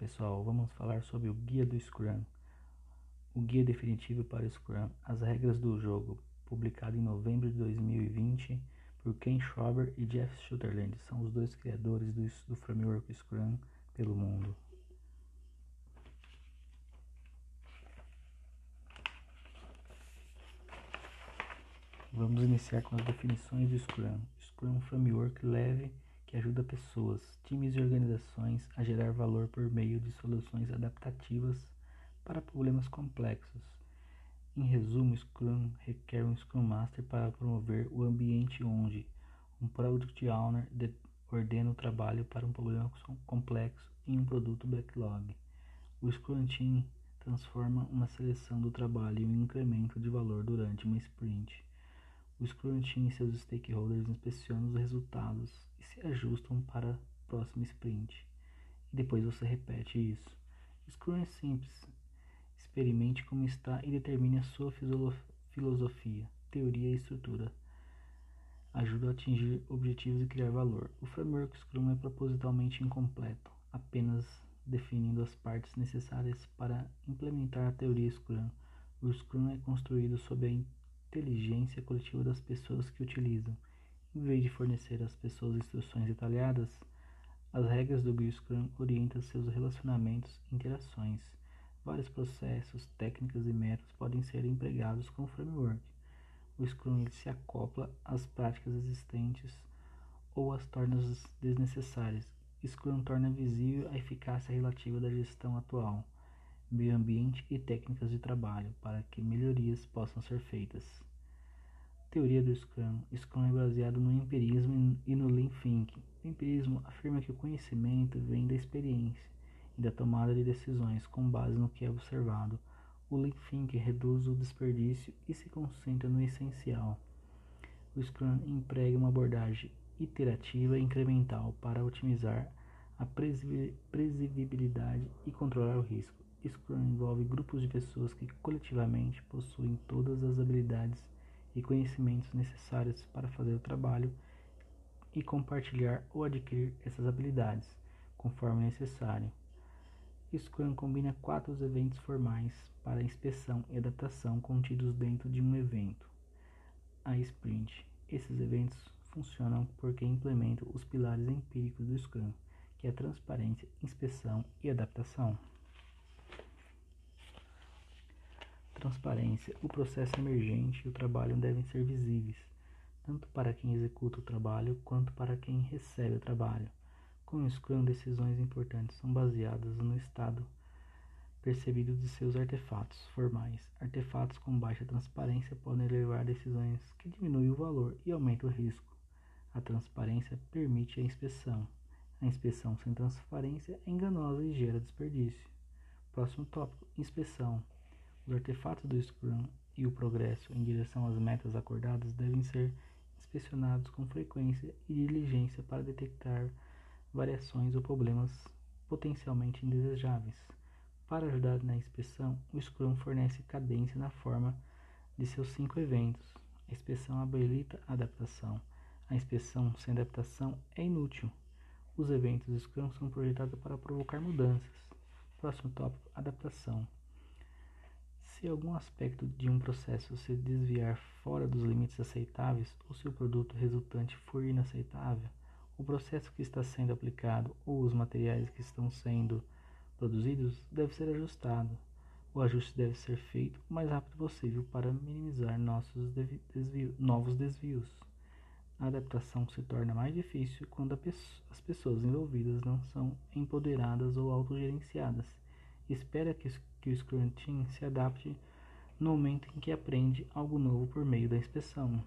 pessoal, vamos falar sobre o guia do Scrum. O guia definitivo para o Scrum, as regras do jogo, publicado em novembro de 2020 por Ken Schwaber e Jeff Sutherland, são os dois criadores do, do framework Scrum pelo mundo. Vamos iniciar com as definições do Scrum. Scrum é um framework leve que ajuda pessoas, times e organizações a gerar valor por meio de soluções adaptativas para problemas complexos. Em resumo, Scrum requer um Scrum Master para promover o ambiente onde um Product Owner ordena o trabalho para um problema complexo em um produto backlog. O Scrum Team transforma uma seleção do trabalho em um incremento de valor durante uma sprint. O Scrum Team e seus stakeholders inspecionam os resultados e se ajustam para a próxima sprint. E depois você repete isso. Scrum é simples. Experimente como está e determine a sua filosofia, teoria e estrutura. Ajuda a atingir objetivos e criar valor. O framework Scrum é propositalmente incompleto, apenas definindo as partes necessárias para implementar a teoria Scrum. O Scrum é construído sob a inteligência coletiva das pessoas que utilizam. Em vez de fornecer às pessoas instruções detalhadas, as regras do Scrum orientam seus relacionamentos e interações. Vários processos, técnicas e métodos podem ser empregados com o framework. O Scrum se acopla às práticas existentes ou as torna desnecessárias. Scrum torna visível a eficácia relativa da gestão atual meio ambiente e técnicas de trabalho para que melhorias possam ser feitas. Teoria do Scrum. Scrum é baseado no empirismo e no Lean Thinking. O empirismo afirma que o conhecimento vem da experiência e da tomada de decisões com base no que é observado. O Lean Thinking reduz o desperdício e se concentra no essencial. O Scrum emprega uma abordagem iterativa e incremental para otimizar a previsibilidade e controlar o risco. Scrum envolve grupos de pessoas que coletivamente possuem todas as habilidades e conhecimentos necessários para fazer o trabalho e compartilhar ou adquirir essas habilidades, conforme necessário. Scrum combina quatro eventos formais para inspeção e adaptação contidos dentro de um evento. A Sprint. Esses eventos funcionam porque implementam os pilares empíricos do Scrum, que é transparência, inspeção e adaptação. Transparência. O processo emergente e o trabalho devem ser visíveis, tanto para quem executa o trabalho quanto para quem recebe o trabalho. Com o Scrum, decisões importantes são baseadas no estado percebido de seus artefatos formais. Artefatos com baixa transparência podem levar a decisões que diminuem o valor e aumentam o risco. A transparência permite a inspeção. A inspeção sem transparência é enganosa e gera desperdício. Próximo tópico: inspeção. Os artefatos do Scrum e o progresso em direção às metas acordadas devem ser inspecionados com frequência e diligência para detectar variações ou problemas potencialmente indesejáveis. Para ajudar na inspeção, o Scrum fornece cadência na forma de seus cinco eventos. A inspeção habilita a adaptação. A inspeção sem adaptação é inútil. Os eventos Scrum são projetados para provocar mudanças. Próximo tópico: adaptação. Se algum aspecto de um processo se desviar fora dos limites aceitáveis ou se o produto resultante for inaceitável, o processo que está sendo aplicado ou os materiais que estão sendo produzidos deve ser ajustado. O ajuste deve ser feito o mais rápido possível para minimizar nossos desvio, novos desvios. A adaptação se torna mais difícil quando as pessoas envolvidas não são empoderadas ou autogerenciadas. Espera que que o Scrum Team se adapte no momento em que aprende algo novo por meio da inspeção.